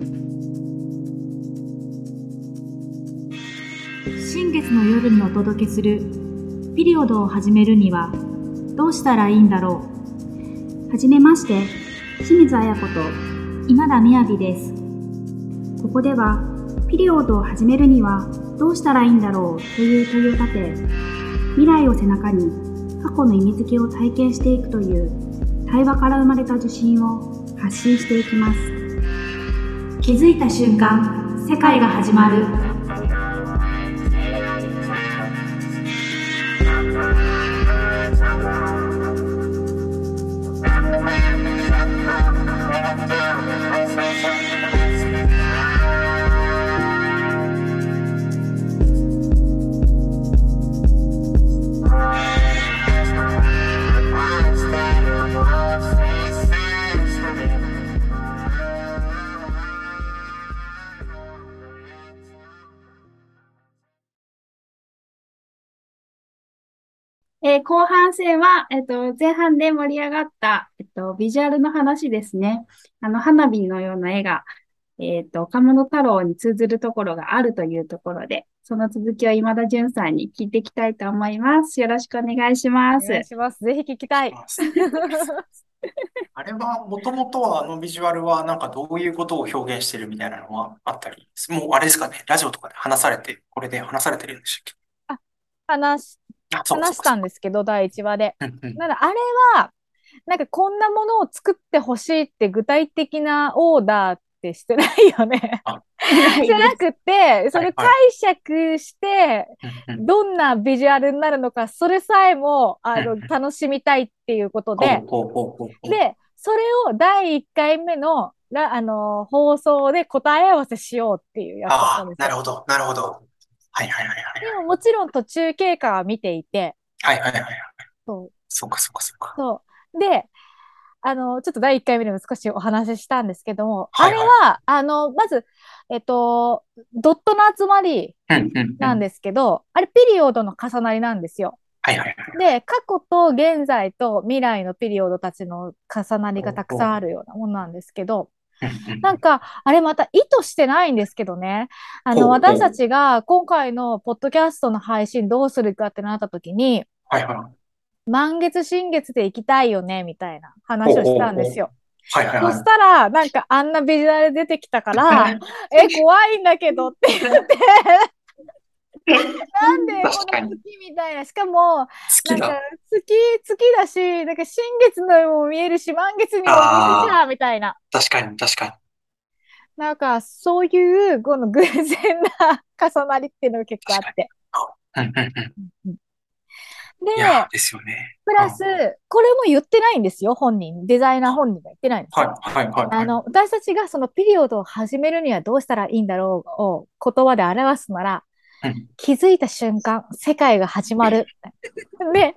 新月の夜にお届けするピリオドを始めるにはどうしたらいいんだろう。はじめまして清水彩子と今田みやびです。ここではピリオドを始めるにはどうしたらいいんだろうという問いを立て未来を背中に過去の意味付けを体験していくという対話から生まれた受信を発信していきます。気づいた瞬間世界が始まる。えー後半戦は、えっと、前半で盛り上がった、えっと、ビジュアルの話ですね。あの、花火のような絵が、えっと、岡本太郎に通ずるところがあるというところで、その続きを今田純さんに聞いていきたいと思います。よろしくお願いします。お願いします。ぜひ聞きたい。あれは、もともとはあのビジュアルはなんかどういうことを表現してるみたいなのはあったり、もうあれですかね、ラジオとかで話されて、これで話されてるんでしたっ話し、け？あ、そうか話したんですけど、第1話で。なので、あれは、なんかこんなものを作ってほしいって具体的なオーダーってしてないよね。あ じゃなくて、それ解釈して、どんなビジュアルになるのか、それさえも、あの、楽しみたいっていうことで、で、それを第1回目の、らあの、放送で答え合わせしようっていうやつだったんですよ。なるほど、なるほど。はいはいはいはい。でももちろん途中経過は見ていて、はいはいはいはい。そう。そうかそうかそうか。そう。で、あの、ちょっと第1回目でも少しお話ししたんですけども、はいはいあれは、あの、まず、えっと、ドットの集まりうんうんうん。なんですけど、あれピリオドの重なりなんですよ。はいはいはい。で、過去と現在と未来のピリオドたちの重なりがたくさんあるようなものなんですけど、うんうんなんか、あれまた意図してないんですけどね。あの、私たちが今回のポッドキャストの配信どうするかってなった時に、はいはい。満月新月で行きたいよね、みたいな話をしたんですよ。はいはいはいそし。たら、なんかあんなビジュアル出てきたから、え、怖いんだけどって言って、なんでこの月みたいな、しかも、なんかだ。月、月だし、なんか新月のようにも見えるし、満月にも見えるじゃん、みたいな。確かに確かに。なんか、そういう、この偶然な重なりっていうのが結構あって。うんうんうん。でですよね。プラス、これも言ってないんですよ、本人。デザイナー本人が言ってないんですはいよ。はいはいはい。あの、私たちがそのピリオドを始めるにはどうしたらいいんだろうを言葉で表すなら、うん気づいた瞬間、世界が始まる。で、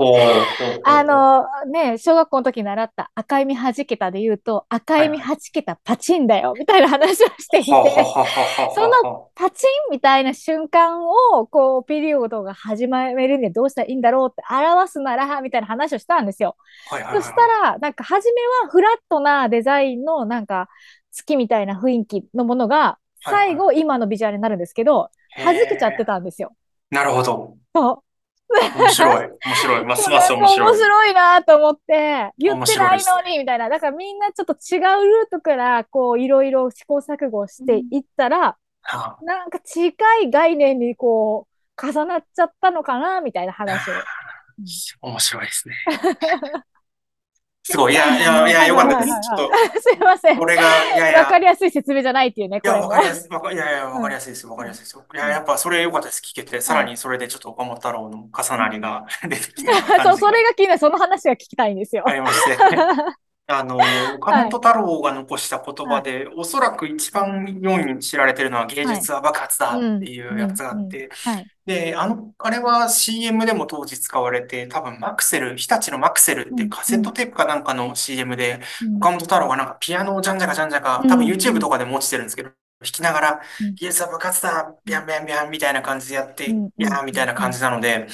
あ、のね、小学校の時習った赤い実弾けたで言うと、赤い実弾けたパチンだよ、みたいな話をしていて、はははははそのパチンみたいな瞬間を、こう、ピリオドが始まるにはどうしたらいいんだろうって表すなら、みたいな話をしたんですよ。そしたら、なんか、初めはフラットなデザインの、なんか、月みたいな雰囲気のものが、最後、今のビジュアルになるんですけど、弾けちゃってたんですよ。なるほど。そう。面白い。面白い。ますます面面白い。白いなと思って、言ってないのに、みたいな。だからみんなちょっと違うルートから、こう、いろいろ試行錯誤していったら、はなんか近い概念にこう、重なっちゃったのかな、みたいな話を。あ面白いですね。すごい。いや、いや、いや、よかったです。ちょっと、すいません。これが、いやいや、わかりやすい説明じゃないっていうね、いや。わかりやすい、いやいや、わかりやすいです。わかりやすいです。いや、やっぱそれ良かったです。聞けて、さらにそれでちょっと岡本太郎の重なりが 出てきてる そう、それが気になる。その話が聞きたいんですよ。ありまして。あの、岡本太郎が残した言葉で、おそらく一番世に知られてるのは芸術は爆発だっていうやつがあって、はい。で、あの、あれは CM でも当時使われて、多分マクセル、日立のマクセルってカセットテープかなんかの CM で、うん。岡本太郎がなんかピアノをじゃんじゃかじゃんじゃか、うん。多分 YouTube とかでも落ちてるんですけど、弾きながらうん、芸術は爆発だ、ビャンビャンビャンみたいな感じでやって、うん。いやーみたいな感じなので、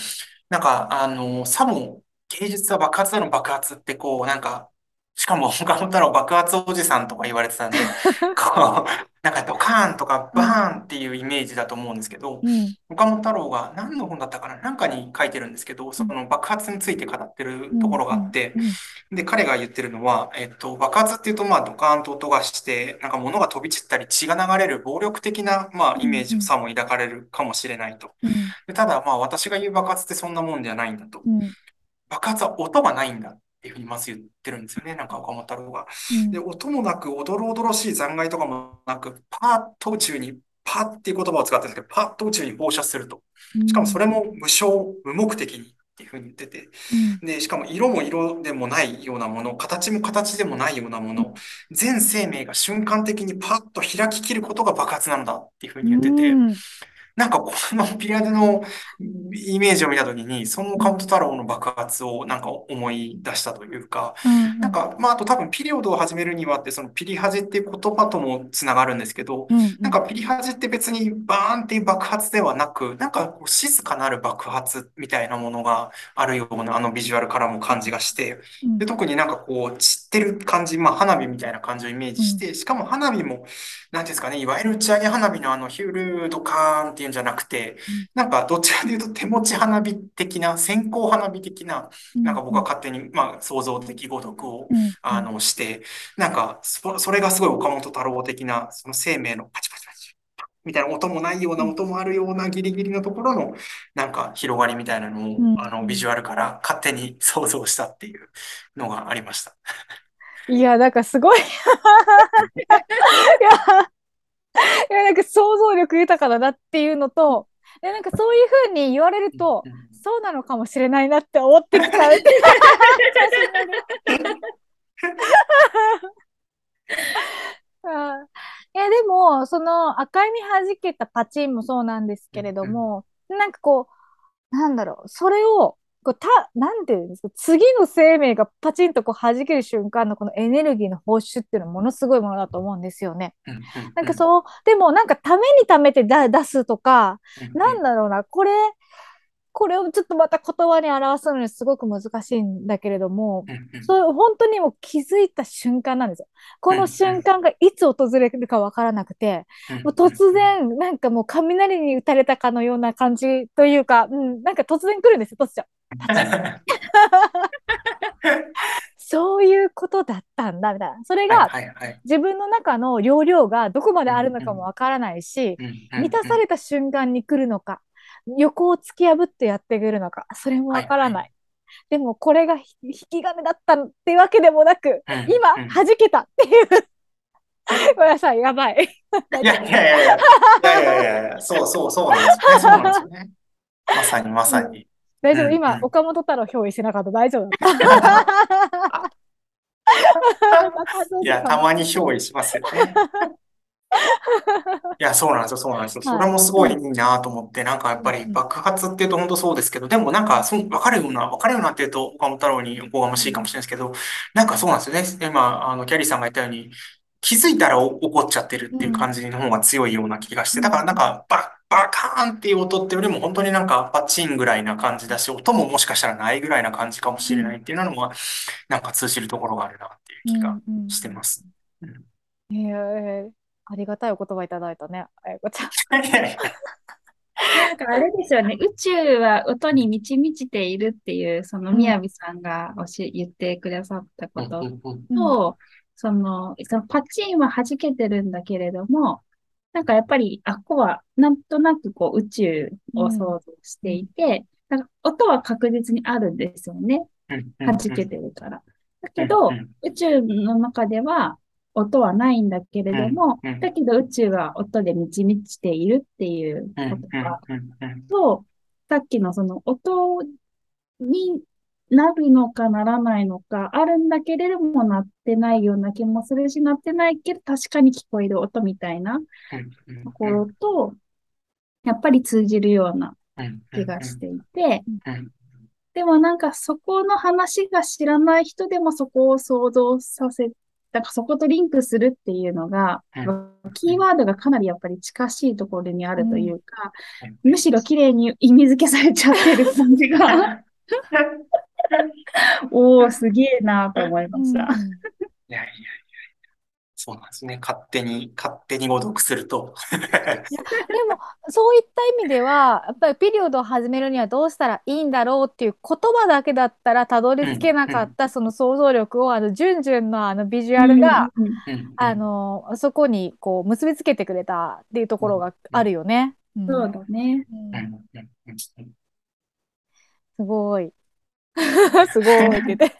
なんか、あの、さも芸術は爆発だの爆発ってこう、なんか、しかも岡本太郎爆発おじさんとか言われてたんで、こう、なんかドカーンとかバーンっていうイメージだと思うんですけど、うん。岡本太郎が何の本だったかななんかに書いてるんですけど、その爆発について語ってるところがあって、うんで、彼が言ってるのは、えっと、爆発っていうと、まあ、ドカーンと音がして、なんか物が飛び散ったり血が流れる暴力的な、まあ、イメージをさも抱かれるかもしれないと。うん。でただ、まあ、私が言う爆発ってそんなもんじゃないんだと。うん。爆発は音がないんだっていうふうにまず言ってるんですよね、なんか岡本太郎が。で、音もなく、おどろおどろしい残骸とかもなく、パーッと宇宙に、パッっていう言葉を使ってるんですけど、パッと宇宙に放射すると。しかもそれも無償、無目的にっていうふうに言ってて、で、しかも色も色でもないようなもの、形も形でもないようなもの、全生命が瞬間的にパッと開ききることが爆発なんだっていうふうに言ってて、うんなんかこのピラデのイメージを見たときに、その岡本太郎の爆発をなんか思い出したというか、うんなんか、まあ、あと多分ピリオドを始めるにはって、そのピリハジっていう言葉ともつながるんですけど、うんなんかピリハジって別にバーンっていう爆発ではなく、なんかこう静かなる爆発みたいなものがあるようなあのビジュアルからも感じがして、うん。で、特になんかこう散ってる感じ、まあ花火みたいな感じをイメージして、しかも花火も、なんていうんですかね、いわゆる打ち上げ花火のあのヒュールドカーンっていうんじゃなくて、なんかどちらかというと手持ち花火的な、線香花火的な、なんか僕は勝手に、まあ創造的語読をうん。あの、して、なんか、そ、それがすごい岡本太郎的な、その生命のパチパチパチ、みたいな音もないような音もあるようなギリギリのところの、なんか広がりみたいなのを、うん。あの、ビジュアルから勝手に想像したっていうのがありました。いや、なんかすごい。いや、いや、なんか想像力豊かだなっていうのと、で、なんかそういうふうに言われると、うんそうなのかもしれないなって思ってきた。あいや、でも、その赤い実弾けたパチンもそうなんですけれども、なんかこう、なんだろう、それを、こうた、なんていうんですか、次の生命がパチンとこう弾ける瞬間のこのエネルギーの放出っていうのはものすごいものだと思うんですよね。なんかそう、でもなんかためにためてだ出すとか、うんなんだろうな、これ、これをちょっとまた言葉に表すのにすごく難しいんだけれども、そう、本当にもう気づいた瞬間なんですよ。この瞬間がいつ訪れるかわからなくて、もう突然、なんかもう雷に打たれたかのような感じというか、うん、なんか突然来るんですよ、突如。そういうことだったんだ、みたいな。それがはいはいはい自分の中の容量がどこまであるのかもわからないし、満たされた瞬間に来るのか、横を突き破ってやってくるのか、それもわからない。でもこれがひ引き金だったってわけでもなく、うん今うん弾けたっていう。ごめんなさい、やばい。いやいやいやいや、いやいやいやそうそうそうなんですよね。そうなんですよね。まさにまさに。大丈夫、うん今、うん岡本太郎憑依してなかった？大丈夫？だった。いや、たまに憑依しますよね。いや、そうなんですよ、そうなんですよ。それもすごいいいなと思って、なんかやっぱり爆発っていうと本当そうですけど、でもなんか、そう、わかるような、わかるようなっていうと、岡本太郎におこがましいかもしれないですけど、なんかそうなんですよね。今、あの、キャリーさんが言ったように、気づいたらお怒っちゃってるっていう感じの方が強いような気がして、だからなんか、ババカーンっていう音ってよりも本当になんかパチンぐらいな感じだし、音ももしかしたらないぐらいな感じかもしれないっていうのは、なんか通じるところがあるなっていう気がうんうんしてます。うんえーありがたいお言葉いただいたね。あやこちゃん。なんかあれですよね、宇宙は音に満ち満ちているっていう、その宮城さんがおし言ってくださったことうんうんと、その、そのパチンは弾けてるんだけれども、なんかやっぱり、あっこはなんとなくこう宇宙を想像していて、なんか音は確実にあるんですよね。うんうん弾けてるから。だけどうんうん、宇宙の中では音はないんだけれどもうんうん、だけど宇宙は音で満ち満ちているっていううんうんことが、うんうん。と、さっきのその音になるのかならないのか、あるんだけれどもなってないような気もするし、なってないけど確かに聞こえる音みたいなうんところと、やっぱり通じるようなうん気がしていて。うん、でもなんかそこの話が知らない人でもそこを想像させ、なんかそことリンクするっていうのが、キーワードがかなりやっぱり近しいところにあるというか、むしろ綺麗に意味付けされちゃってる感じが おー、すげえなと思いました。いやいやいや、そうなんですね。勝手に、勝手に誤読すると。でもそういった意味ではやっぱりピリオドを始めるにはどうしたらいいんだろうっていう言葉だけだったらたどり着けなかったその想像力をあのジュンジュンのあのビジュアルが、あのそこにこう結びつけてくれたっていうところがあるよね。うんそうだね。すごい。すごいって言って。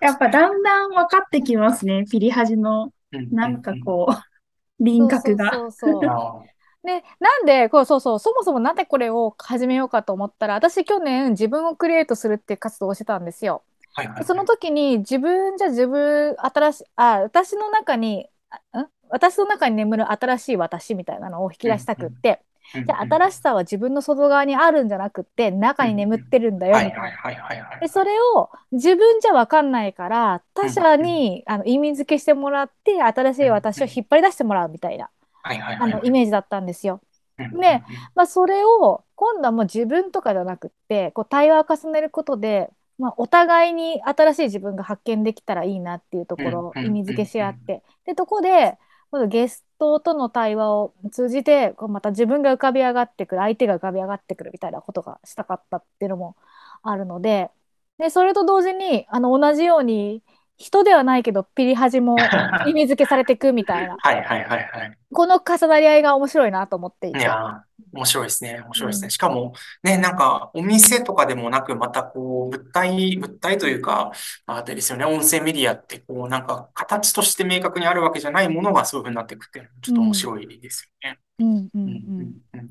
やっぱだんだん分かってきますね。ピリハジの、うんなんかこう、輪郭が。そうそうそうそうあ で、なんで、こう、そうそう、そもそもなんでこれを始めようかと思ったら、私去年自分をクリエイトするっていう活動をしてたんですよ。ーはいはいはいその時に自分じゃ自分、新しい、あ、私の中に、あん？私の中に眠る新しい私みたいなのを引き出したくって、じゃあ新しさは自分の外側にあるんじゃなくって、中に眠ってるんだよ、みたいな。で、それを自分じゃ分かんないから、他者に、あの意味付けしてもらって、新しい私を引っ張り出してもらうみたいな、あのイメージだったんですよ。うんねまあ、それを今度はもう自分とかじゃなくってこう対話を重ねることで、まあ、お互いに新しい自分が発見できたらいいなっていうところをうん意味付けし合って。でとこで今度ゲス人との対話を通じてこうまた自分が浮かび上がってくる相手が浮かび上がってくるみたいなことがしたかったっていうのもあるのででそれと同時にあの同じように人ではないけどピリハジも 意味付けされていくみたいなはいはいはいはい。この重なり合いが面白いなと思っていて。いやー、面白いですね。面白いですね。うんしかも、ね、なんか、お店とかでもなく、またこう、物体、物体というか、あれですよね、音声メディアって、こう、なんか、形として明確にあるわけじゃないものがそういうふうになっていくっていうのは、ちょっと面白いですよね。うんうんううんんうん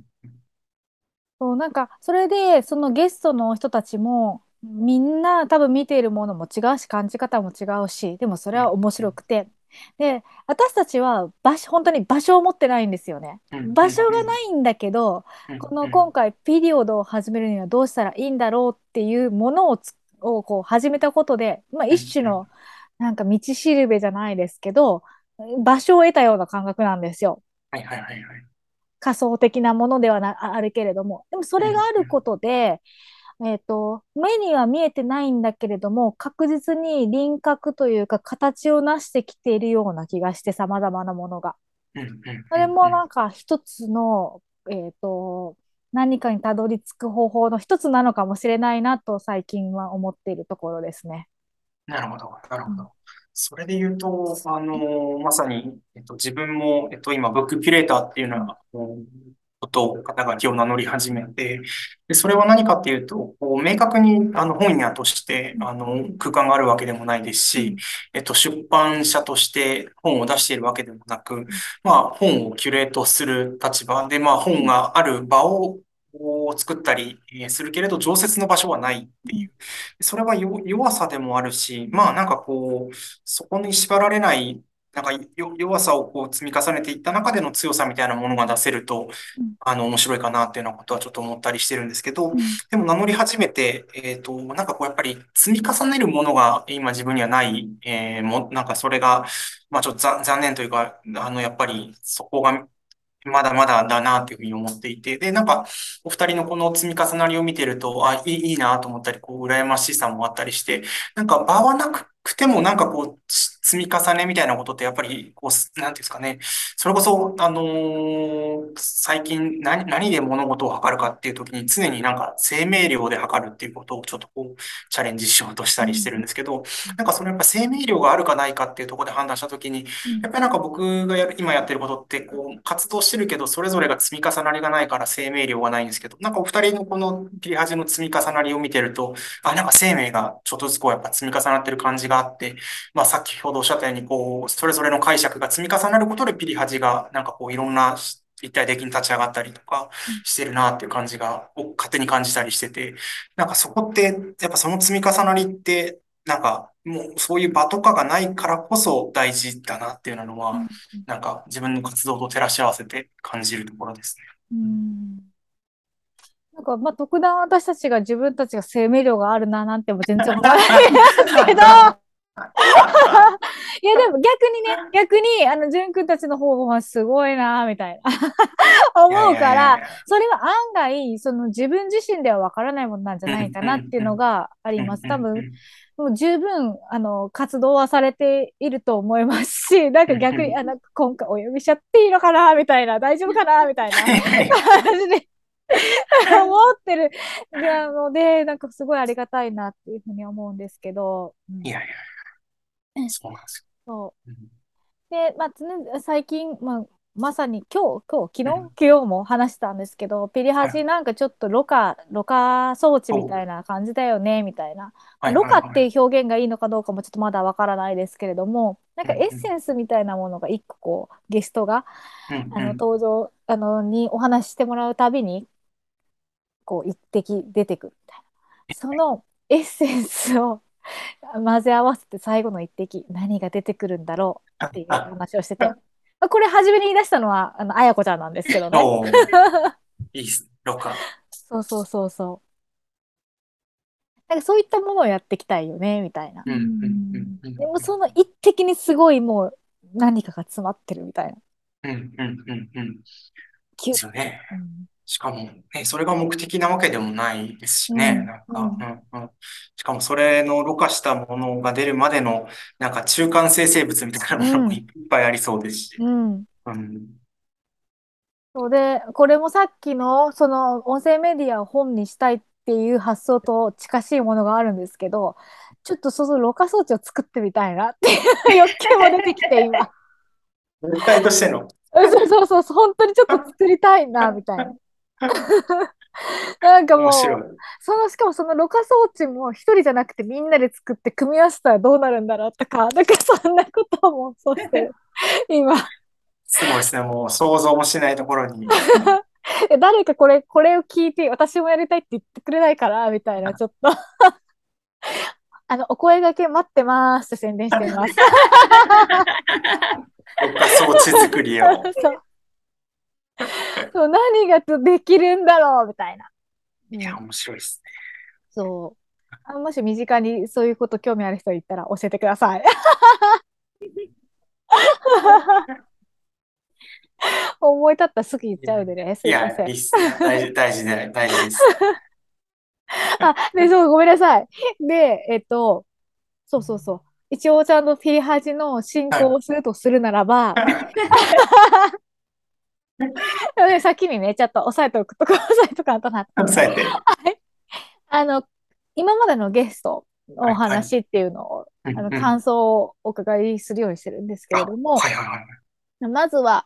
そうなんかそれでそのゲストの人たちもみんな多分見ているものも違うし感じ方も違うしでもそれは面白くて。で私たちは場所本当に場所を持ってないんですよね。うん。場所がないんだけどうん。この今回ピリオドを始めるにはどうしたらいいんだろうっていうものをつをこう始めたことで、まあ、一種のなんか道しるべじゃないですけど場所を得たような感覚なんですよ。はいはいはいはい。仮想的なものではなああるけれども。でもそれがあることで、えー、と目には見えてないんだけれども確実に輪郭というか形を成してきているような気がしてさまざまなものが。うんうんうんそれもなんか一つの、えー、と何かにたどり着く方法の一つなのかもしれないなと最近は思っているところですね。なるほど、なるほど。それで言うと、あの、まさに、えっと、自分も、えっと、今、ブックキュレーターっていうのことを、肩書きを名乗り始めて、で、それは何かっていうと、こう、明確に、あの、本屋として、あの、空間があるわけでもないですし、えっと、出版社として本を出しているわけでもなく、まあ、本をキュレートする立場で、まあ、本がある場を、作ったりするけれど、常設の場所はないっていう。それは弱さでもあるし、まあなんかこう、そこに縛られない、なんかよ弱さをこう積み重ねていった中での強さみたいなものが出せるとうん、あの、面白いかなっていうようなことはちょっと思ったりしてるんですけどうん、でも名乗り始めて、えっと、なんかこうやっぱり積み重ねるものが今自分にはない、えーも、なんかそれが、まあちょっと残残念というか、あの、やっぱりそこがまだまだだなっていうふうに思っていて、で、なんか、お二人のこの積み重なりを見てると、あ、いい、いいなと思ったり、こう、羨ましさもあったりして、なんか場はなくても、なんかこう、つ積み重ねみたいなことって、やっぱり、こう、すなんていうんですかね、それこそ、あのー最近何、何で物事を測るかっていう時に、常になんか生命量で測るっていうことをちょっとこう、チャレンジしようとしたりしてるんですけど、なんかそのやっぱ生命量があるかないかっていうところで判断した時に、やっぱりなんか僕がやる、今やってることって、こう、活動してるけど、それぞれが積み重なりがないから生命量はないんですけど、なんかお二人のこの切り端の積み重なりを見てると、あ、なんか生命がちょっとずつこうやっぱ積み重なってる感じがあって、まあさっきほどおっしゃったように、こう、それぞれの解釈が積み重なることでピリハジが、なんかこういろんな立体的に立ち上がったりとかしてるなっていう感じが、を勝手に感じたりしてて、なんかそこって、やっぱその積み重なりって、なんか、もうそういう場とかがないからこそ大事だなっていうのは、うん。なんか自分の活動と照らし合わせて感じるところですね。うん。なんか、まあ、特段私たちが自分たちが生命量があるななんても全然思わないんですけど、いや、でも逆にね、逆に、あの、淳君たちの方はすごいな、みたいな。思うから、それは案外、その自分自身ではわからないものなんじゃないかなっていうのがあります。多分、もう十分、あの、活動はされていると思いますし、なんか逆に、あの、今回お呼びしちゃっていいのかなみたいな、大丈夫かなみたいな感じで思ってる。ので、なんかすごいありがたいなっていうふうに思うんですけど。いやいや、そうなんですよ。そう。で、まあ、最近、まあ、まさに今日、今日、昨日、昨日も話したんですけど、ピリハジなんかちょっとろ過、ろ過装置みたいな感じだよね、みたいな。ろ過っていう表現がいいのかどうかもちょっとまだわからないですけれども、なんかエッセンスみたいなものが一個こう、ゲストが、あの、登場、あの、にお話ししてもらうたびに、こう、一滴出てくるみたいな。そのエッセンスを 混ぜ合わせて最後の一滴、何が出てくるんだろうっていう話をしてて。これ初めに言い出したのは、あの、あやこちゃんなんですけどね。いいっす、ロカ。そうそうそうそう。なんかそういったものをやっていきたいよね、みたいな。でもその一滴にすごいもう何かが詰まってるみたいな。うんうんうんうん。ですよね。うんしかも、ね、それが目的なわけでもないですしね。なんか、うんうん。しかもそれのろ過したものが出るまでの、なんか中間生成物みたいなものもいっぱいありそうですし。うん。うん。そうで、これもさっきの、その音声メディアを本にしたいっていう発想と近しいものがあるんですけど、ちょっとそのろ過装置を作ってみたいなっていう 欲求も出てきて、今。全体としての？そうそうそう、本当にちょっと作りたいな、みたいな。なんかもう、その、しかもそのろ過装置も一人じゃなくてみんなで作って組み合わせたらどうなるんだろうとか、なんかそんなこともそうしてる、今。すごいですね、もう想像もしないところに。誰かこれ、これを聞いて、私もやりたいって言ってくれないから、みたいな、ちょっとあの、お声掛け待ってますって宣伝しています。ろ過装置作りを。そう そう何ができるんだろうみたいな。いや、面白いですね。そうあ。もし身近にそういうこと興味ある人いたら教えてください。思い立ったらすぐ言っちゃうでね。すいいませや、いいっす。大事、大事で、大事です。あ、で、そう、ごめんなさい。で、えっと、そうそうそう。一応ちゃんとフィリハジの進行をするとするならば、で先にね、ちょっと押さえておくとこ、押さえとかんとなって。抑えて。あの、今までのゲストのお話っていうのを、あの、感想をお伺いするようにしてるんですけれども、はいはいはい。まずは、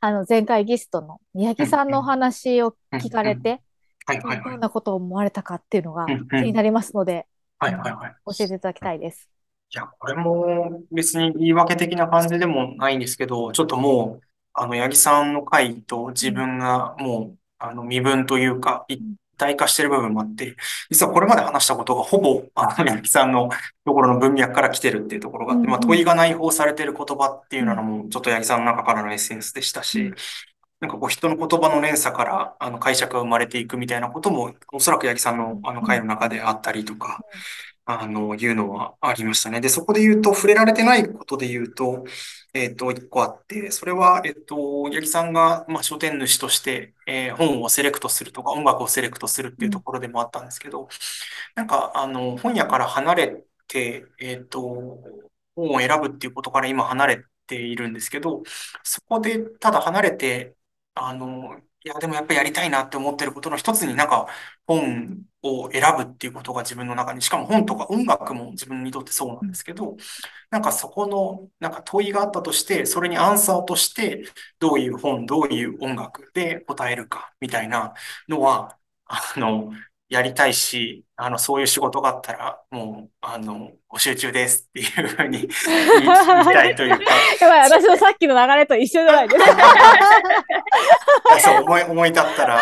あの、前回ゲストの宮城さんのお話を聞かれて、はいはいはい。どんなことを思われたかっていうのが気になりますので、はいはいはい。教えていただきたいです。いや、これも別に言い訳的な感じでもないんですけど、ちょっともう、あの、八木さんの回と自分がもう、あの、身分というか、一体化してる部分もあって、実はこれまで話したことがほぼ、あの、八木さんのところの文脈から来てるっていうところがあって、まあ、問いが内包されてる言葉っていうのも、ちょっと八木さんの中からのエッセンスでしたし、なんかこう人の言葉の連鎖からあの解釈が生まれていくみたいなことも、おそらく八木さんのあの回の中であったりとか、あの、いうのはありましたね。で、そこで言うと、触れられてないことで言うと、えっと、一個あって、それは、えっと、八木さんが、まあ、書店主として、えー本をセレクトするとか、音楽をセレクトするっていうところでもあったんですけど、なんか、あの、本屋から離れて、えっと、本を選ぶっていうことから今離れているんですけど、そこでただ離れて、あの、いや、でもやっぱりやりたいなって思ってることの一つになんか本を選ぶっていうことが自分の中に、しかも本とか音楽も自分にとってそうなんですけど、なんかそこのなんか問いがあったとして、それにアンサーとしてどういう本、どういう音楽で答えるかみたいなのは、あの、やりたいし、あの、そういう仕事があったら、もう、あの、募集中ですっていうふうに 言いたいというか、やばい、私のさっきの流れと一緒じゃないですか。思い、思い立ったら、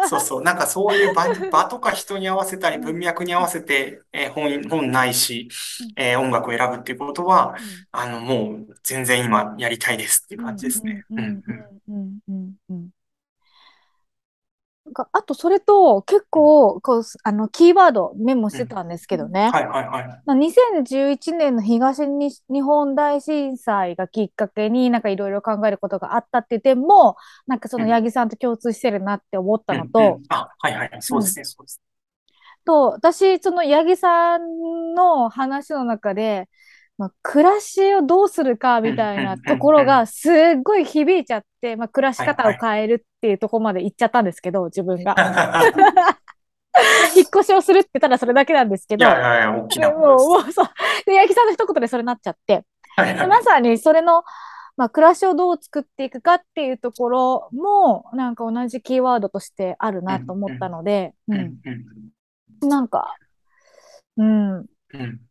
そうそう、なんかそういう場、場とか人に合わせたり、文脈に合わせて、えー本、本ないし、えー音楽を選ぶっていうことは、あの、もう全然今やりたいですっていう感じですね。うんうんうんうんうんうんうんなんかあとそれと結構こうあのキーワードメモしてたんですけどね、はいはいはい。まあ2011年の東日日本大震災がきっかけになんかいろいろ考えることがあったっていう点もなんかその八木さんと共通してるなって思ったのうんうんと、あ、はいはい。そうですね、そうです。と私その八木さんの話の中で、まあ、暮らしをどうするかみたいなところが すっごい響いちゃって、まあ、暮らし方を変えるっていうところまで行っちゃったんですけど自分が。引っ越しをするってただそれだけなんですけいど。やいやいや、大きなもう、もうそう。で、八木さんの一言でそれになっちゃって。はいはいでまさにそれの、まあ、暮らしをどう作っていくかっていうところも、なんか同じキーワードとしてあるなと思ったので、ううんん。うんなんか、うん。うん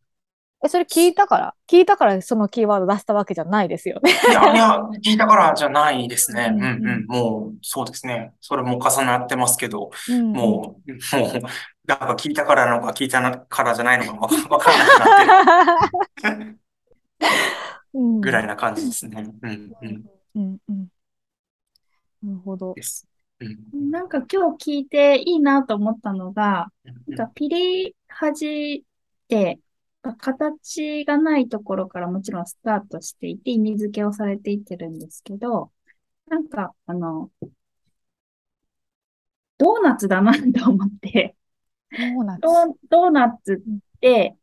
え、それ聞いたから？聞いたからそのキーワード出したわけじゃないですよね。いやいや、聞いたからじゃないですね。ううんんうん。もう、そうですね。それも重なってますけど、うん。もう、もう、なんか聞いたからなのか聞いたからじゃないのかわから なくなってるうん。ぐらいな感じですね。うんうん。うんうん。なるほど。です。うんなんか今日聞いていいなと思ったのが、うんなんかピリハジって、形がないところからもちろんスタートしていて、意味付けをされていってるんですけど、なんか、あの、ドーナツだなと思って、そうなんでドす。ードーナツって、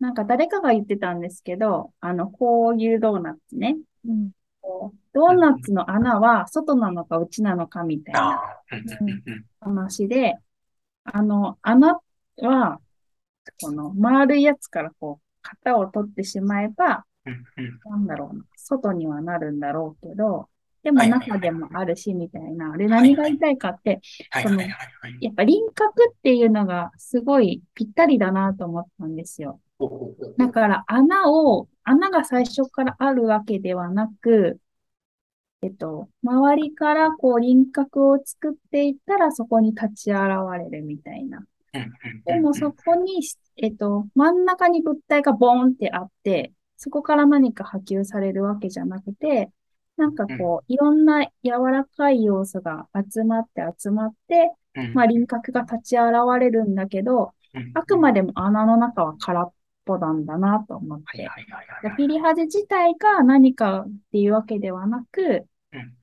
なんか誰かが言ってたんですけど、あの、こういうドーナツね。うん。ドーナツの穴は外なのか内なのかみたいな話で、あの、穴は、この丸いやつからこう、型を取ってしまえば、なんだろうな、外にはなるんだろうけど、でも中でもあるし、みたいな。あれ何が言いたいかって、はいはいはいはい。やっぱ輪郭っていうのがすごいぴったりだなと思ったんですよ。だから穴を、穴が最初からあるわけではなく、えっと、周りからこう輪郭を作っていったらそこに立ち現れるみたいな。でもそこに、えっと、真ん中に物体がボーンってあって、そこから何か波及されるわけじゃなくて、なんかこう、いろんな柔らかい要素が集まって集まって、うん。まあ輪郭が立ち現れるんだけど、うんあくまでも穴の中は空っぽなんだなと思って。ピリハゼ自体が何かっていうわけではなく、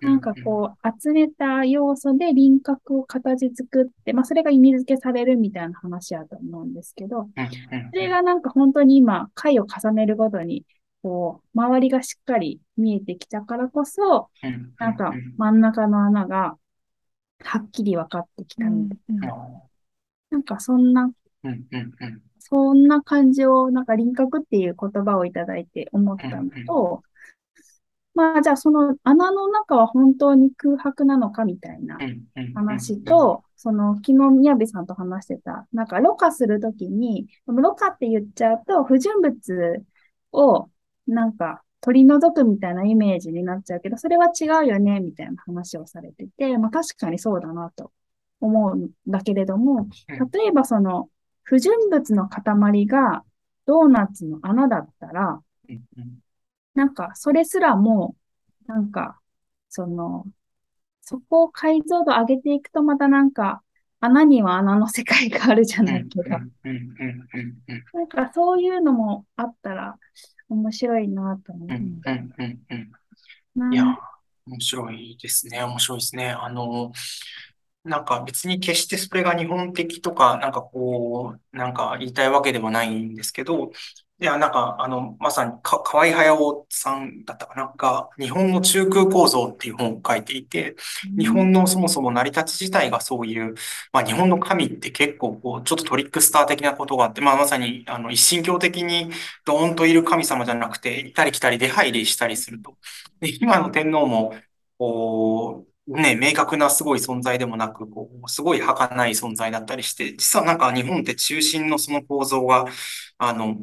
なんかこう、集めた要素で輪郭を形作って、まあそれが意味付けされるみたいな話やと思うんですけど、それがなんか本当に今、回を重ねるごとに、こう、周りがしっかり見えてきたからこそ、なんかうん。真ん中の穴がはっきり分かってきたみたいうんな。なんかそんな、そんな感じを、なんか輪郭っていう言葉をいただいて思ったのと、まあじゃあその穴の中は本当に空白なのかみたいな話と、その昨日宮部さんと話してた、なんかろ過するときに、ろ過って言っちゃうと不純物をなんか取り除くみたいなイメージになっちゃうけど、それは違うよねみたいな話をされてて、まあ確かにそうだなと思うんだけれども、例えばその不純物の塊がドーナツの穴だったら、なんか、それすらも、なんか、その、そこを解像度上げていくとまたなんか、穴には穴の世界があるじゃうんないけど、うんうんうんうんなんかそういうのもあったら面白いなと思う。うんうんうんうんないや、面白いですね。面白いですね。あの、なんか別に決してそれが日本的とか、なんかこう、なんか言いたいわけではないんですけど、いや、なんか、あの、まさにか、河合隼さんだったかな、が、日本の中空構造っていう本を書いていて、日本のそもそも成り立ち自体がそういう、まあ日本の神って結構こう、ちょっとトリックスター的なことがあって、まあまさに、あの、一神教的にドーンといる神様じゃなくて、行ったり来たり出入りしたりすると。で、今の天皇も、こう、ね、明確なすごい存在でもなく、こう、すごい儚い存在だったりして、実はなんか日本って中心のその構造が、あの、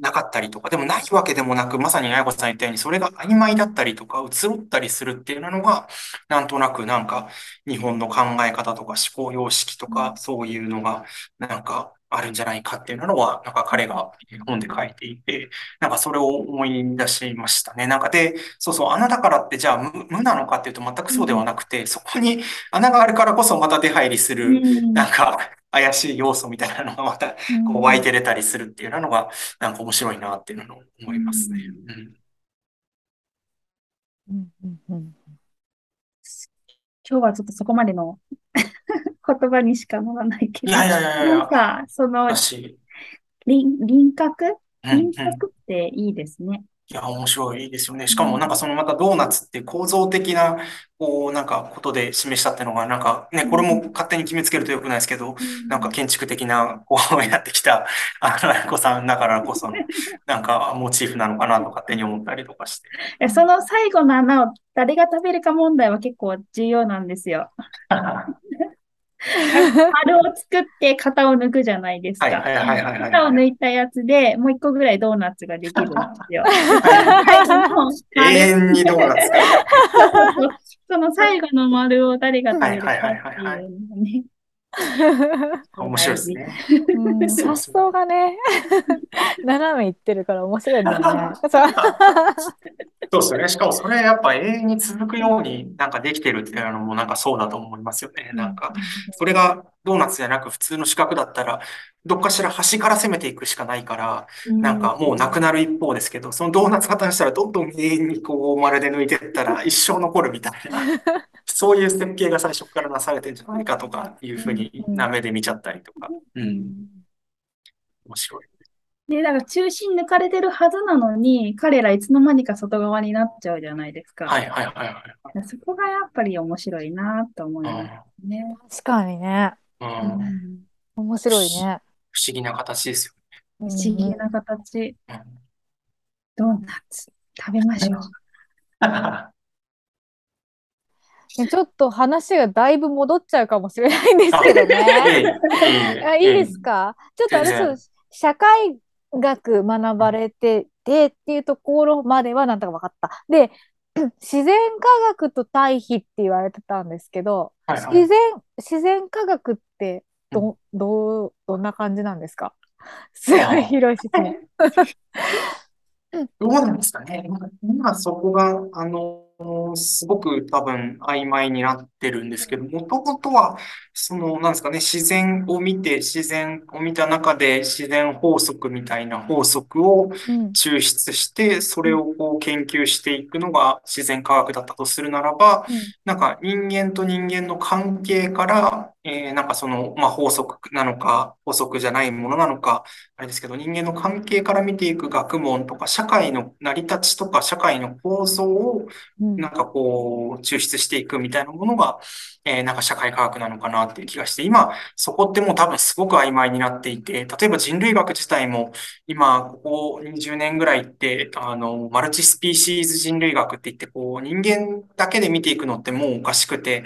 なかったりとか、でもないわけでもなく、まさにあやこさん言ったように、それが曖昧だったりとか、移ろったりするっていうのが、なんとなくなんか、日本の考え方とか思考様式とか、そういうのが、なんか、あるんじゃないかっていうのは、なんか彼が本で書いていて、なんかそれを思い出しましたね。なんかで、そうそう、穴だからってじゃあ無無なのかっていうと全くそうではなくて、そこに穴があるからこそまた出入りする、うん。なんか怪しい要素みたいなのがまたこう湧いて出たりするっていうのが、なんか面白いなっていうのを思いますね。うん。うんうんうん。今日はちょっとそこまでの 言葉にしかならないけど、いやいやいやいや、なんか、その輪、輪郭？輪郭っていいですね。いや、面白いですよね。しかもなんかそのまたドーナツって構造的な、こうなんかことで示したっていうのが、なんかね、これも勝手に決めつけると良くないですけど、なんか建築的な、こうやってきた、あの、あやこさんだからこその、なんかモチーフなのかなと勝手に思ったりとかして。えその最後の穴を誰が食べるか問題は結構重要なんですよ。丸を作って型を抜くじゃないですか。はいはいはいはいはい型を抜いたやつでもう一個ぐらいドーナツができるんですよ。永丸遠にドーナツが。その最後の丸を誰が食べるかはいはいってはいうのがね。面白いですね。うんそう発想がね、斜めいってるから面白いんだよね。そうですよね。しかもそれやっぱ永遠に続くようになんかできてるっていうのもなんかそうだと思いますよね。なんか、それがドーナツじゃなく普通の四角だったら、どっかしら端から攻めていくしかないから、なんかもうなくなる一方ですけど、そのドーナツ型にしたらどんどん永遠にこうまるで抜いていったら 一生残るみたいな、そういう設計が最初からなされてんじゃないかとかいうふうにな目で見ちゃったりとか、うん、面白い。で、だから中心抜かれてるはずなのに、彼らいつの間にか外側になっちゃうじゃないですか。はいはいはいはい。そこがやっぱり面白いなと思いますね。確かにね。うんううんん面白いね。不思議な形です不不思議な形。よね。ドーナツ食べましょう。ちょっと話がだいぶ戻っちゃうかもしれないんですけどえね。えあいいですか？ちょっとあれそう、社会学学ばれててっていうところまではなんとか分かった。で、自然科学と対比って言われてたんですけど、はいはい自然、自然科学ってど、どう、どんな感じなんですか？すごい広い質問。どうなんですかね。今今そこが、あの、すごく多分曖昧になってるんですけど、もともとは、その、なんですかね、自然を見て、自然を見た中で自然法則みたいな法則をうん。抽出して、それをこう研究していくのが自然科学だったとするならば、なんか人間と人間の関係から、えーなんかその、まあ、法則なのか、法則じゃないものなのか、あれですけど、人間の関係から見ていく学問とか、社会の成り立ちとか、社会の構造を、うん。なんかこう、抽出していくみたいなものが、えーなんか社会科学なのかなっていう気がして、今、そこってもう多分すごく曖昧になっていて、例えば人類学自体も、今、ここ20年ぐらいって、あの、マルチスピーシーズ人類学って言って、こう、人間だけで見ていくのってもうおかしくて、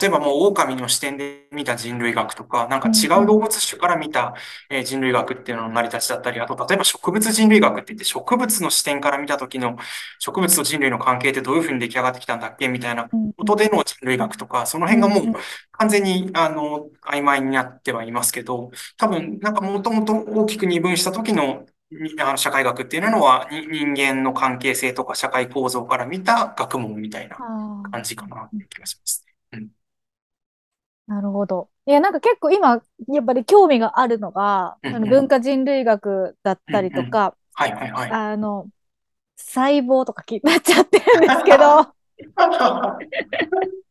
例えばもう狼の視点で見た人類学とか、なんか違う動物種から見た、え人類学っていうのの成り立ちだったり、あと例えば植物人類学って言って、植物の視点から見た時の植物と人類の関係ってどういうふうに出来上がってきたんだっけみたいなことでの人類学とか、その辺がもう完全に、あの、曖昧になってはいますけど、多分、なんかもともと大きく二分した時の、にあの社会学っていうのは、に人間の関係性とか社会構造から見た学問みたいな感じかなって気がしますね。なるほど。いや、なんか結構今、やっぱり興味があるのが、うんうんあの文化人類学だったりとか、はいはいはい。あの、細胞とか気になっちゃってるんですけど、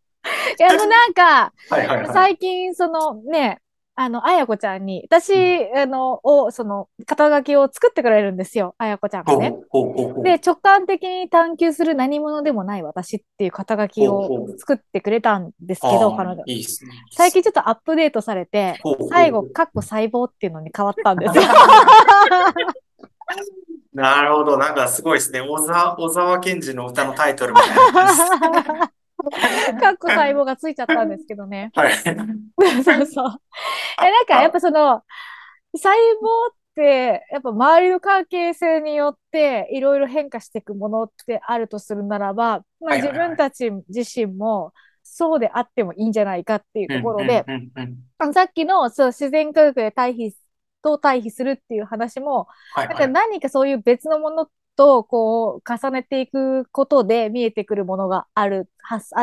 いや、もうなんか、はいはいはい。最近、そのね、あの、あやこちゃんに、私、あの、を、その、肩書きを作ってくれるんですよ、あやこちゃんがね。で、直感的に探求する何者でもない私っていう肩書きを作ってくれたんですけど、あ彼女ー。いいね。最近ちょっとアップデートされてほうほうほ、う最後、カッコ細胞っていうのに変わったんですよ。なるほど。なんかすごいですね。小沢、小沢健二の歌のタイトルみたいな感 じカッコ細胞がついちゃったんですけどね。はい。そうそう。え、なんかやっぱその、細胞って、やっぱ周りの関係性によっていろいろ変化していくものってあるとするならば、まあ、自分たち自身もそうであってもいいんじゃないかっていうところで、さっきのそう自然科学で対比と対比するっていう話も、なんか何かそういう別のものとこう重ねていくことで見えてくるものがある、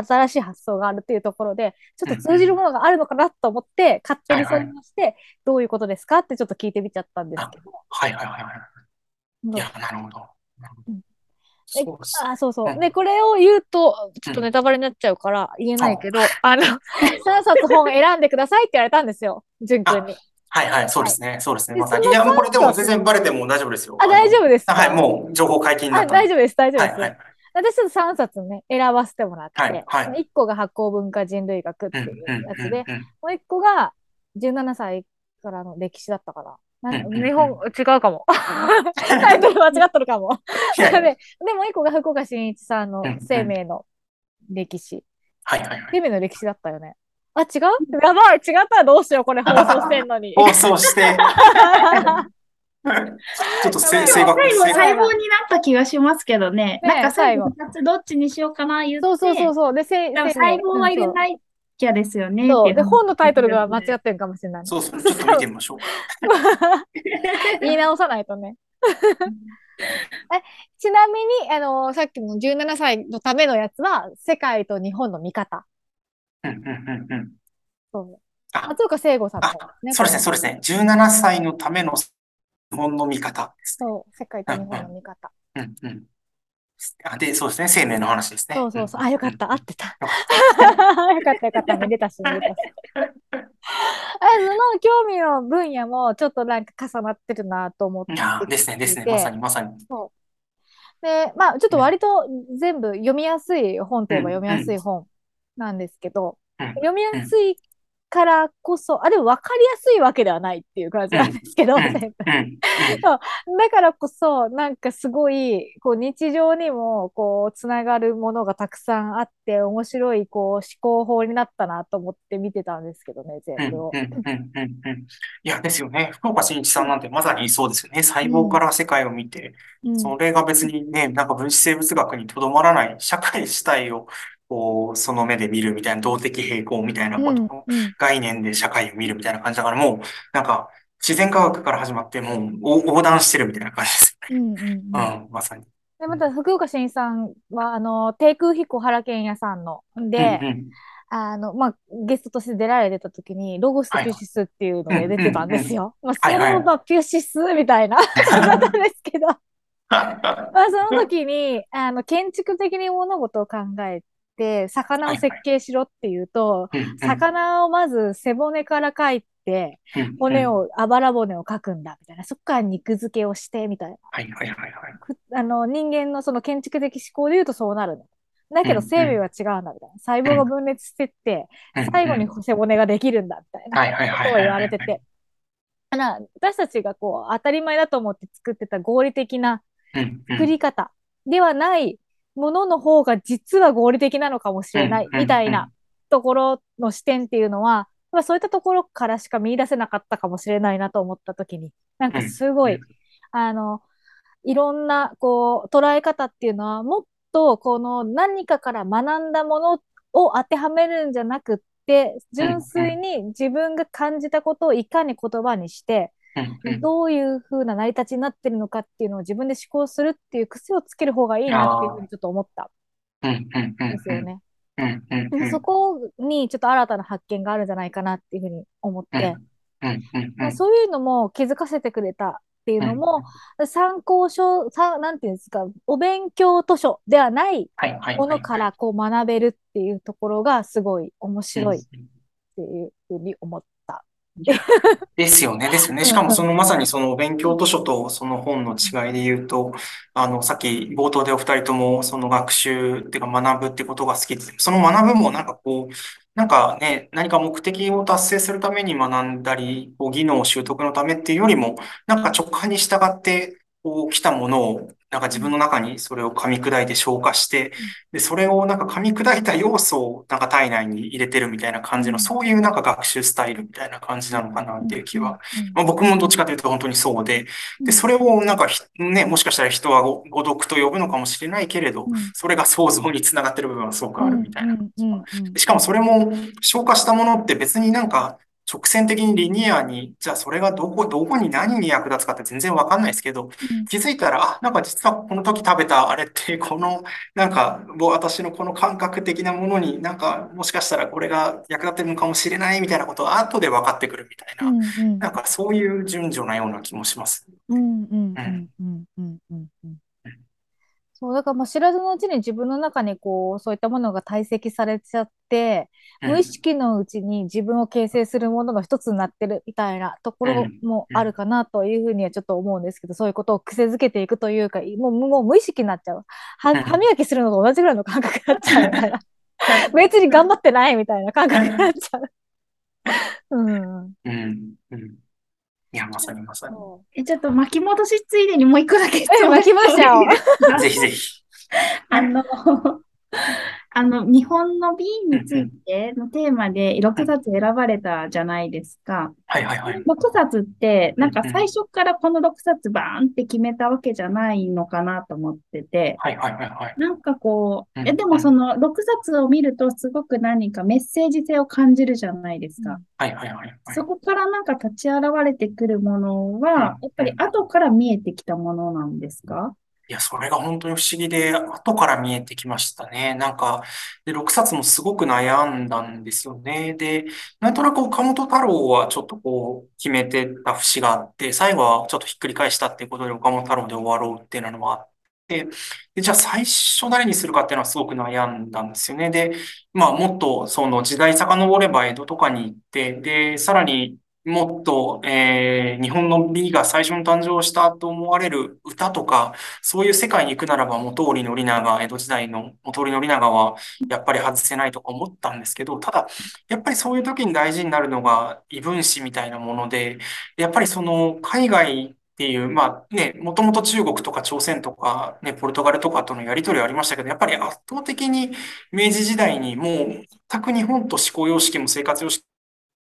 新しい発想があるっていうところで、ちょっと通じるものがあるのかなと思って、勝手にそれをして、どういうことですかってちょっと聞いてみちゃったんですけど。はいはいはいはい。いや、なるほど。うんそうあ、そうそう。で、これを言うと、ちょっとネタバレになっちゃうから言えないけど、あの、3冊本選んでくださいって言われたんですよ、淳君に。はいはい、そうですね。そうですね。まさに。いや、もうこれでも全然バレても大丈夫ですよ。あ、大丈夫です。はい、もう情報解禁なった。大丈夫です、大丈夫です。はい、私ちょっと3冊ね、選ばせてもらって、はいはい、1個が発酵文化人類学っていうやつで、もう1個が17歳からの歴史だったかな。日本、違うかも。タイトル間違ったのかも。で でも一個が福岡伸一さんの生命の歴史。はいはいはい。生命の歴史だったよね。あ、違う？やばい、違ったらどうしよう、これ放送してんのに。放送して。ちょっと正最後、細胞になった気がしますけどね。なんか最後、2つどっちにしようかな言って。そうそうそうそう。で、細胞は入れないきゃですよね。そう。で、本のタイトルが間違ってるかもしれない。そうそう。ちょっと見てみましょう。言い直さないとね。えちなみに、あの、さっきの17歳のためのやつは、世界と日本の見方。うんうんうんうん。そう。松岡聖吾さんの、ね、そうですね、そうですね。17歳のための日本の見方です、ね。そう、世界と日本の見方。うんうん。あで、そうですね、生命の話ですね。そうそうそう。あ、よかった、合ってた。よかった、よかった、めでたし、めでたし。あその興味の分野もちょっとなんか重なってるなと思っていやですね、ですね、まさに、まさに。そう。で、まあ、ちょっと割と全部読みやすい本といえば読みやすい本なんですけど、読みやすいからこそ、あ、でも分かりやすいわけではないっていう感じなんですけど、全部。そう。だからこそ、なんかすごい、こう日常にも、こう、つながるものがたくさんあって、面白い、こう、思考法になったなと思って見てたんですけどね、全部を。いや、ですよね。福岡伸一さんなんてまさにそうですよね。細胞から世界を見て、うん、それが別にね、なんか分子生物学にとどまらない社会自体をこう、その目で見るみたいな、動的平衡みたいなことの概念で社会を見るみたいな感じだから、もう、なんか、自然科学から始まって、もう、横断してるみたいな感じですね。うんうん、うん、まさに。で、また、福岡新さんは、あの、低空飛行原健也さんの、で、うんうん、あの、まあ、ゲストとして出られてた時に、ロゴスとピュシスっていうので出てたんですよ。まあ、そのままピュシスみたいな、だったんですけど。まあ、その時に、あの、建築的に物事を考えて、魚を設計しろっていうと、魚をまず背骨から描いて、骨を、あばら骨を描くんだ、みたいな。そっから肉付けをして、みたいな。はいはいはいはい。あの、人間のその建築的思考で言うとそうなるの。だけど生命は違うんだ、みたいな。細胞が分裂してって、最後に背骨ができるんだ、みたいなことを言われてて。私たちがこう、当たり前だと思って作ってた合理的な作り方ではないものの方が実は合理的なのかもしれないみたいなところの視点っていうのは、まあ、そういったところからしか見出せなかったかもしれないなと思った時に、なんかすごい、あの、いろんなこう捉え方っていうのはもっとこの何かから学んだものを当てはめるんじゃなくって、純粋に自分が感じたことをいかに言葉にして、どういうふうな成り立ちになってるのかっていうのを自分で思考するっていう癖をつける方がいいなっていうふうにちょっと思った。んですよね。そこにちょっと新たな発見があるんじゃないかなっていうふうに思って、そういうのも気づかせてくれたっていうのも、参考書、さなんていうんですか、お勉強図書ではないものからこう学べるっていうところがすごい面白いっていうふうに思っですよね。ですよね。しかもそのまさにその勉強図書とその本の違いで言うと、あの、さっき冒頭でお二人ともその学習っていうか学ぶってことが好きで、その学ぶもなんかこう、なんかね、何か目的を達成するために学んだり、こう技能習得のためっていうよりも、なんか直感に従ってこう来たものをなんか自分の中にそれを噛み砕いて消化して、で、それをなんか噛み砕いた要素をなんか体内に入れてるみたいな感じの、そういうなんか学習スタイルみたいな感じなのかなっていう気は。まあ、僕もどっちかというと本当にそうで、で、それをなんかひね、もしかしたら人はご誤読と呼ぶのかもしれないけれど、それが想像につながってる部分はすごくあるみたいな。しかもそれも消化したものって別になんか直線的にリニアに、じゃあそれがどこ、どこに何に役立つかって全然わかんないですけど、気づいたら、あ、なんか実はこの時食べたあれって、この、なんか、私のこの感覚的なものになんか、もしかしたらこれが役立ってるのかもしれないみたいなことは後で分かってくるみたいな、なんかそういう順序なような気もします。うんうんうんうんうんうんうん。そう、だからまあ知らずのうちに自分の中にこう、そういったものが堆積されちゃって、無意識のうちに自分を形成するものの一つになってるみたいなところもあるかなというふうにはちょっと思うんですけど、そういうことを癖づけていくというか、もうもう無意識になっちゃう。は歯磨きするのと同じぐらいの感覚になっちゃうみたいな。別に頑張ってないみたいな感覚になっちゃう。うん。うん。うん。いや、まさにまさに。え、ちょっと巻き戻しついでにもう一個だけ巻きましたよ。ぜひぜひ。あの、あの、日本の B についてのテーマで6冊選ばれたじゃないですか。はい。はい。はい。6冊って、なんか最初からこの6冊バーンって決めたわけじゃないのかなと思ってて、はい。はい。はい。はい。なんかこう、うん。え、でもその6冊を見るとすごく何かメッセージ性を感じるじゃないですか。はい。はい。はい。はい。そこからなんか立ち現れてくるものうん。は、やっぱり後から見えてきたものなんですか？いや、それが本当に不思議で、後から見えてきましたね。なんか、で、6冊もすごく悩んだんですよね。で、なんとなく岡本太郎はちょっとこう、決めてた節があって、最後はちょっとひっくり返したっていうことで岡本太郎で終わろうっていうのもあって、で、じゃあ最初誰にするかっていうのはすごく悩んだんですよね。で、まあ、もっとその時代遡れば江戸とかに行って、で、さらにもっと、えー日本の美が最初に誕生したと思われる歌とか、そういう世界に行くならば、本居宣長、江戸時代の本居宣長はやっぱり外せないとか思ったんですけど、ただ、やっぱりそういう時に大事になるのが異分子みたいなもので、やっぱりその海外っていう、まあね、もともと中国とか朝鮮とか、ね、ポルトガルとかとのやり取りはありましたけど、やっぱり圧倒的に明治時代にもう全く日本と思考様式も生活様式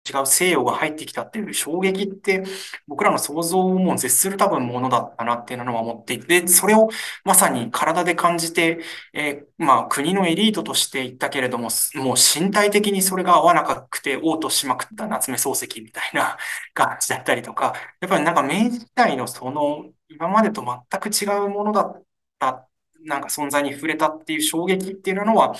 違う西洋が入ってきたっていう衝撃って僕らの想像をもう絶する多分ものだったなっていうのは思っていて、それをまさに体で感じて、えーまあ国のエリートとして言ったけれども、もう身体的にそれが合わなくて嘔吐しまくった夏目漱石みたいな 感じだったりとか、やっぱりなんか明治時代のその今までと全く違うものだった、なんか存在に触れたっていう衝撃っていうのは、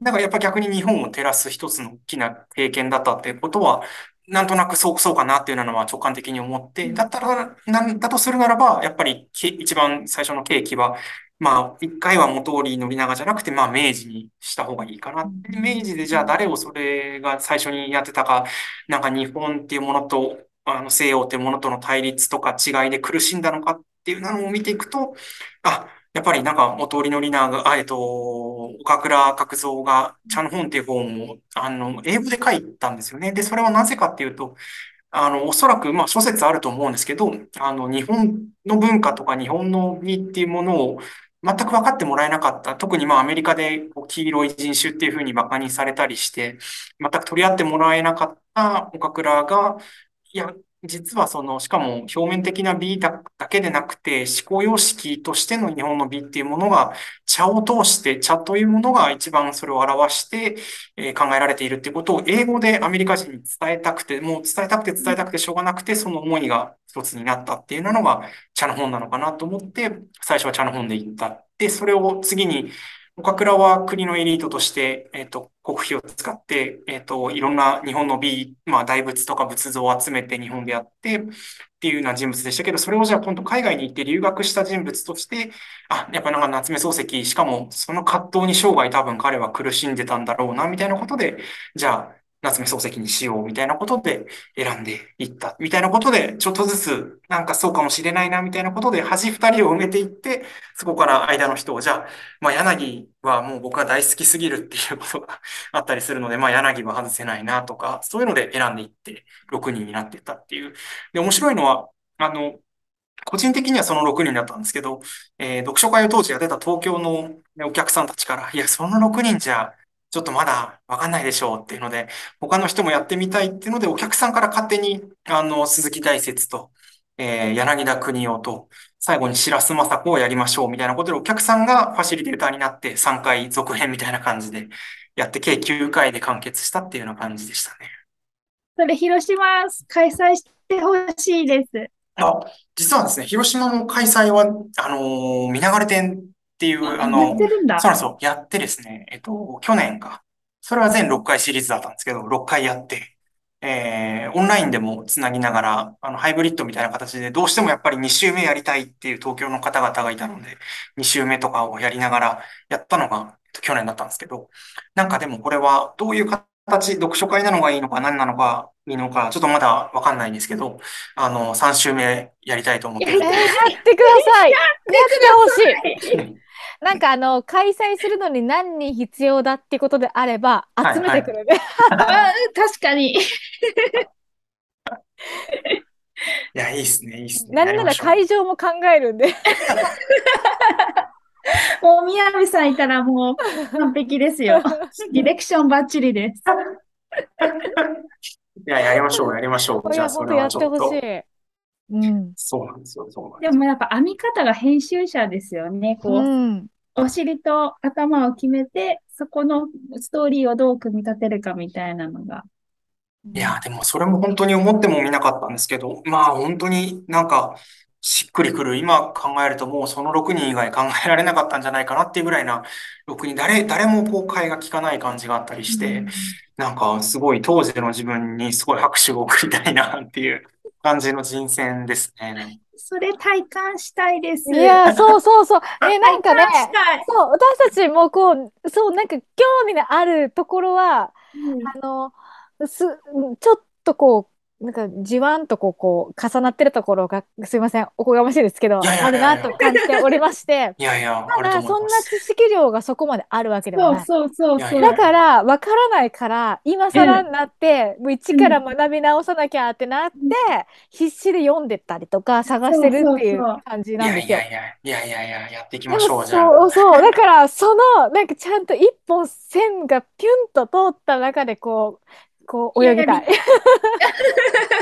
なんかやっぱ逆に日本を照らす一つの大きな経験だったっていうことは、なんとなくそう、そうかなっていうのは直感的に思って、だったら、なんだとするならば、やっぱりけ一番最初の契機は、まあ、一回は元織宣長じゃなくて、まあ、明治にした方がいいかなって。明治でじゃあ誰をそれが最初にやってたか、なんか日本っていうものと、あの西洋っていうものとの対立とか違いで苦しんだのかっていうのを見ていくと、あ、やっぱりなんか元織宣長、あ、えっと、岡倉角三が、茶の本っていう本を、あの、英語で書いたんですよね。で、それはなぜかっていうと、あの、おそらく、まあ、諸説あると思うんですけど、あの、日本の文化とか日本の美っていうものを全く分かってもらえなかった。特にまあ、アメリカでこう黄色い人種っていうふうに馬鹿にされたりして、全く取り合ってもらえなかった岡倉が、いや、実はその、しかも表面的な美だけでなくて、思考様式としての日本の美っていうものが、茶を通して、茶というものが一番それを表して、えー考えられているっていうことを英語でアメリカ人に伝えたくて、もう伝えたくて伝えたくてしょうがなくて、その思いが一つになったっていうのが茶の本なのかなと思って、最初は茶の本で言った。で、それを次に、岡倉は国のエリートとして、えっと、国費を使って、えっと、いろんな日本の美、まあ、大仏とか仏像を集めて日本でやって、っていうような人物でしたけど、それをじゃあ今度海外に行って留学した人物として、あ、やっぱなんか夏目漱石、しかもその葛藤に生涯多分彼は苦しんでたんだろうな、みたいなことで、じゃあ夏目漱石にしよう、みたいなことで選んでいった、みたいなことで、ちょっとずつなんかそうかもしれないな、みたいなことで端二人を埋めていって、そこから間の人を、じゃあ、まあ柳はもう僕は大好きすぎるっていうことがあったりするので、まあ柳は外せないなとか、そういうので選んでいって6人になっていったっていう。で、面白いのは、あの、個人的にはその6人だったんですけど、えー読書会を当時やってた東京のお客さんたちから、いや、その6人じゃ、ちょっとまだわかんないでしょうっていうので、他の人もやってみたいっていうので、お客さんから勝手に、あの、鈴木大拙と、えー柳田国夫と、最後に白洲雅子をやりましょうみたいなことで、お客さんがファシリテーターになって3回続編みたいな感じでやって、計9回で完結したっていうような感じでしたね。それ、広島開催してほしいです。あ、実はですね、広島の開催は、あのー、見流れ展っていう、あやのってるんだ。そうなんですよ。やってですね、えっと、去年か。それは全6回シリーズだったんですけど、6回やって、えー、オンラインでもつなぎながら、あの、ハイブリッドみたいな形で、どうしてもやっぱり2週目やりたいっていう東京の方々がいたので、2週目とかをやりながらやったのが、えっと去年だったんですけど、なんかでもこれはどういう形、読書会なのがいいのか何なのかいいのか、ちょっとまだわかんないんですけど、あの、3週目やりたいと思っていえーて、やってください。やってほしい。なんかあの、開催するのに何人必要だってことであれば、はい集めてくるね。あ 確かに。いや、いいっすね、いいっすね。なんなら会場も考えるんで。もう宮部さんいたらもう完璧ですよ。ディレクションバッチリです。いや、やりましょう、やりましょう。じゃあ、それはちょっと。うん。そうなんですよ、そうなんでですもやっぱ編み方が編集者ですよね。こう、うん。お尻と頭を決めて、そこのストーリーをどう組み立てるかみたいなのが。いや、でもそれも本当に思ってもみなかったんですけど、まあ本当になんかしっくりくる。今考えるともうその6人以外考えられなかったんじゃないかなっていうぐらいな6人、誰、誰もこう替えが利かない感じがあったりして、なんかすごい当時の自分にすごい拍手を送りたいなっていう感じの人選ですね。それ体感したいです。いや、そうそうそう。え、なんかね。そう、私たちもこう、そう、なんか興味のあるところは、うんあの、す、ちょっとこう、なんかじわんとこう、こう、重なってるところが、すいません、おこがましいですけど、あるなと感じておりまして、いやいや、そんな。知識量がそこまであるわけではない。そうそうそうだから、わからないから、今更になって、もう一から学び直さなきゃってなって、必死で読んでったりとか、探してるっていう感じいなんですよやいや。いや、いやいやいや、やっていきましょう、じゃあ。そうそう。だから、その、なんかちゃんと一本線がピュンと通った中で、こう、こう泳ぎたい。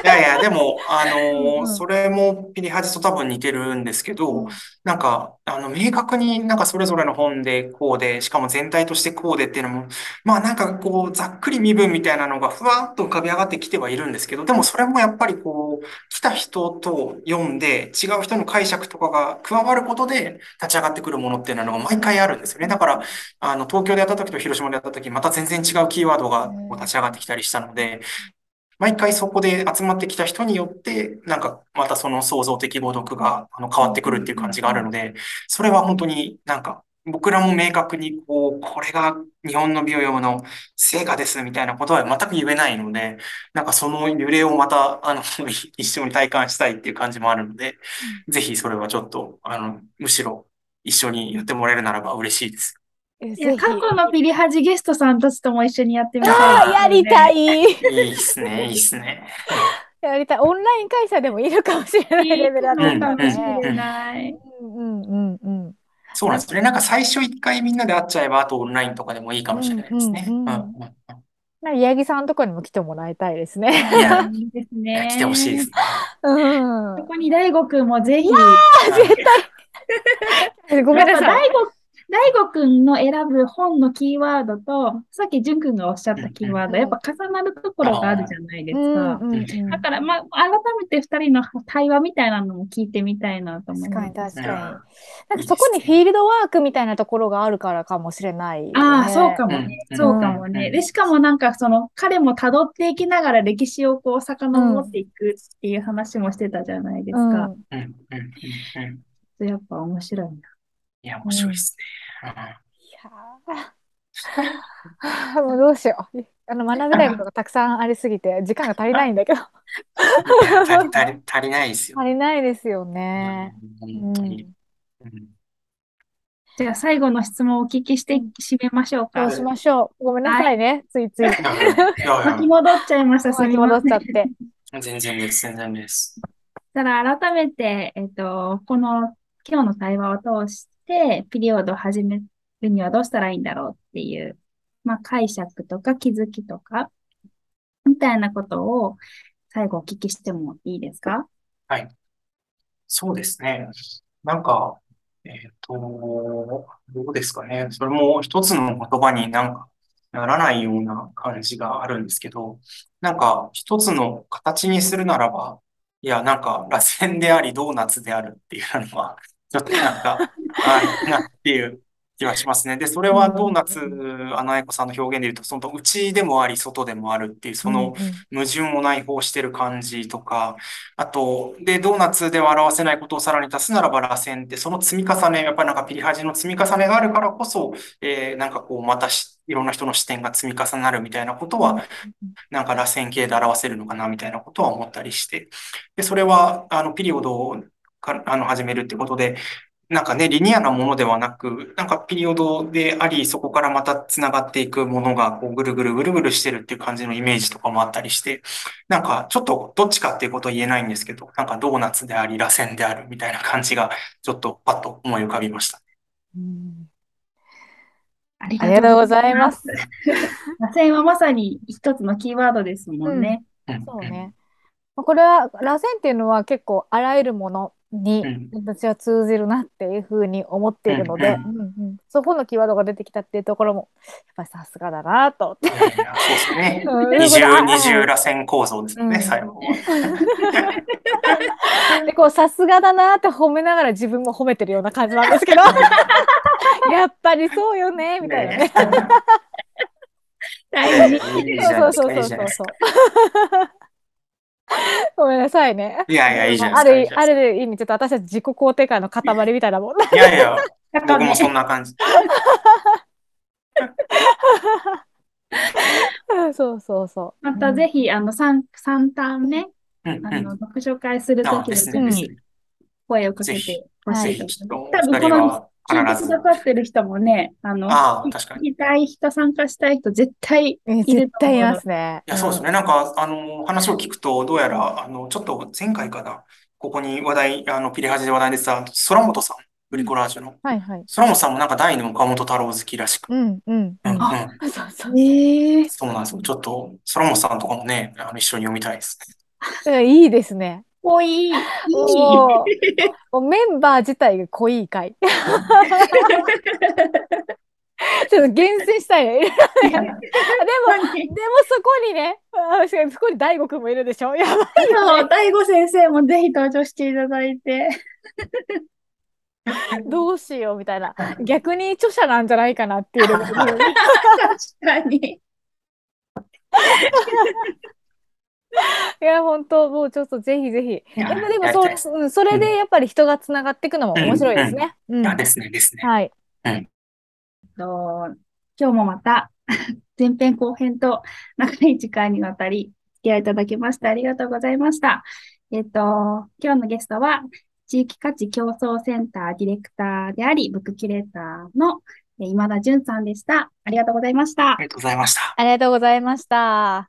いやいや、でも、あのーうんそれもピリハジと多分似てるんですけど、なんか、あの、明確になんかそれぞれの本でこうで、しかも全体としてこうでっていうのも、まあなんかこう、ざっくり身分みたいなのがふわっと浮かび上がってきてはいるんですけど、でもそれもやっぱりこう、来た人と読んで、違う人の解釈とかが加わることで立ち上がってくるものっていうのが毎回あるんですよね。だから、あの、東京でやった時と広島でやった時、また全然違うキーワードがこう立ち上がってきたりしたので、毎回そこで集まってきた人によって、なんかまたその創造的語読があの変わってくるっていう感じがあるので、それは本当になんか僕らも明確にこう、これが日本の美を読むの成果ですみたいなことは全く言えないので、なんかその揺れをまたあの 一緒に体感したいっていう感じもあるので、ぜひそれはちょっとあの、むしろ一緒にやってもらえるならば嬉しいです。や過去のピリハジゲストさんたちとも一緒にやってみたいああ、やりたい。い。いいっすね、いいっすね。やりたい。オンライン開催でもいいのかもしれないレベルだったかもしね。れない。うんうんうんうん。そうなんですね。なんか最初一回みんなで会っちゃえば、あとオンラインとかでもいいかもしれないですね。うん八木さんとかにも来てもらいたいですね。いや、いいですね。来てほしいですね。うんそ。こに大悟くんもぜひ。ごめんなさい。やっぱ大悟、大悟くんの選ぶ本のキーワードと、さっき淳くんがおっしゃったキーワード、うんやっぱ重なるところがあるじゃないですうんか。うんうんだから、まあ、改めて二人の対話みたいなのも聞いてみたいなと思い確かます。に確かに。うんなんかそこにフィールドワークみたいなところがあるからかもしれないよね。ああ、そうかもね。うんそうかもね。うんで、しかもなんかその、彼も辿っていきながら歴史をこう、遡っていくっていう話もしてたじゃないですか。うん。うんうんうんうんやっぱ面白いな。いや、面白いですね。いやーもうどうしよう。あの、学びたいことがたくさんありすぎて、時間が足りないんだけど。う ん足り足り足りないですよ。足りないですよね。うん本当に。うんじゃあ最後の質問をお聞きして締めましょうかそう。しましょう。ごめんなさいね。ついつい。いやい巻き戻っちゃいました。す巻き戻っちゃって。全然です、全然です。たら改めて、えっと、この今日の対話を通して、ピリオドを始めるにはどうしたらいいんだろうっていう、まあ、解釈とか気づきとか、みたいなことを最後お聞きしてもいいですか？はい。そうですね。なんか、えっと、どうですかね。それも一つの言葉になんかならないような感じがあるんですけど、なんか一つの形にするならば、いや、なんか螺旋でありドーナツであるっていうのは、ちょっとなんか、あるなっていう気はしますね。で、それはドーナツ、あの、愛子さんの表現で言うと、その内でもあり、外でもあるっていう、その矛盾を内包してる感じとか、あと、で、ドーナツでは表せないことをさらに足すならば螺旋って、その積み重ね、やっぱりなんかピリハジの積み重ねがあるからこそ、えー、なんかこう、またし、いろんな人の視点が積み重なるみたいなことは、なんか螺旋形で表せるのかなみたいなことは思ったりして。で、それは、あの、ピリオドをか、あの、始めるってことで、なんかね、リニアなものではなく、なんかピリオドであり、そこからまた繋がっていくものが、こう、ぐるぐるぐるぐるしてるっていう感じのイメージとかもあったりして、なんか、ちょっとどっちかっていうことは言えないんですけど、なんかドーナツであり、螺旋であるみたいな感じが、ちょっとパッと思い浮かびました。うんありがとうございます。螺旋はまさに一つのキーワードですもんね。うんそうね。まあこれは、螺旋っていうのは結構あらゆるものにうん私は通じるなっていうふうに思っているので、うんうんうんそこのキーワードが出てきたっていうところも、やっぱりさすがだなと。そうですね。うん二重、うん二重螺旋構造ですよね、うん最後は。で、こう、さすがだなって褒めながら自分も褒めてるような感じなんですけど、やっぱりそうよね、みたいなね。大事。そうそうそうそうそうか。。ごめんなさいね。いやいや、いいじゃあないですか。いいじゃる、ある意味、ちょっと私たち自己肯定感の塊みたいなもん。かいやいや、僕もそんな感じ。そうそうそまたぜひ、あの、三、三ターン目、うんうん。あの、読書会するとあ、きに。声をかけてほしいぜひ、ですちょっと、多分この聞いて。くださってる人もね、あの、ああ、確かに。聞きたい人、参加したい人、絶対いる絶と思うの対いますね。いや、そうですね。なんか、あの、話を聞くと、どうやら、あの、ちょっと前回かな、ここに話題、あの、ピリハジで話題に出てた、空本さん、ブリコラージュの。はいはい。空本さんもなんか大の岡本太郎好きらしく。うんうんうんうん。うん。そうそう。ええそうなんですよ。ちょっと、空本さんとかもね、あの、一緒に読みたいですね。うんいいですね。濃い、いう、もうメンバー自体が濃い回。ちょっと厳選したいね。でも、でもそこにね、あ確かにそこに大悟くんもいるでしょやばいそう、大悟先生もぜひ登場していただいて。どうしようみたいな。逆に著者なんじゃないかなっていう確かに。いや、本当もうちょっとぜひぜひ。でも、でもやりたいですそう、うん、それでやっぱり人がつながっていくのも面白いですね。うん。いや、ですね、ですね。はい。と今日もまた 前編後編と長い時間にわたり付き合いいただきましてありがとうございました。えっと、今日のゲストは地域価値競争センターディレクターであり、ブックキュレーターのえ今田淳さんでした。ありがとうございましたあ。りがとうございました。ありがとうございました。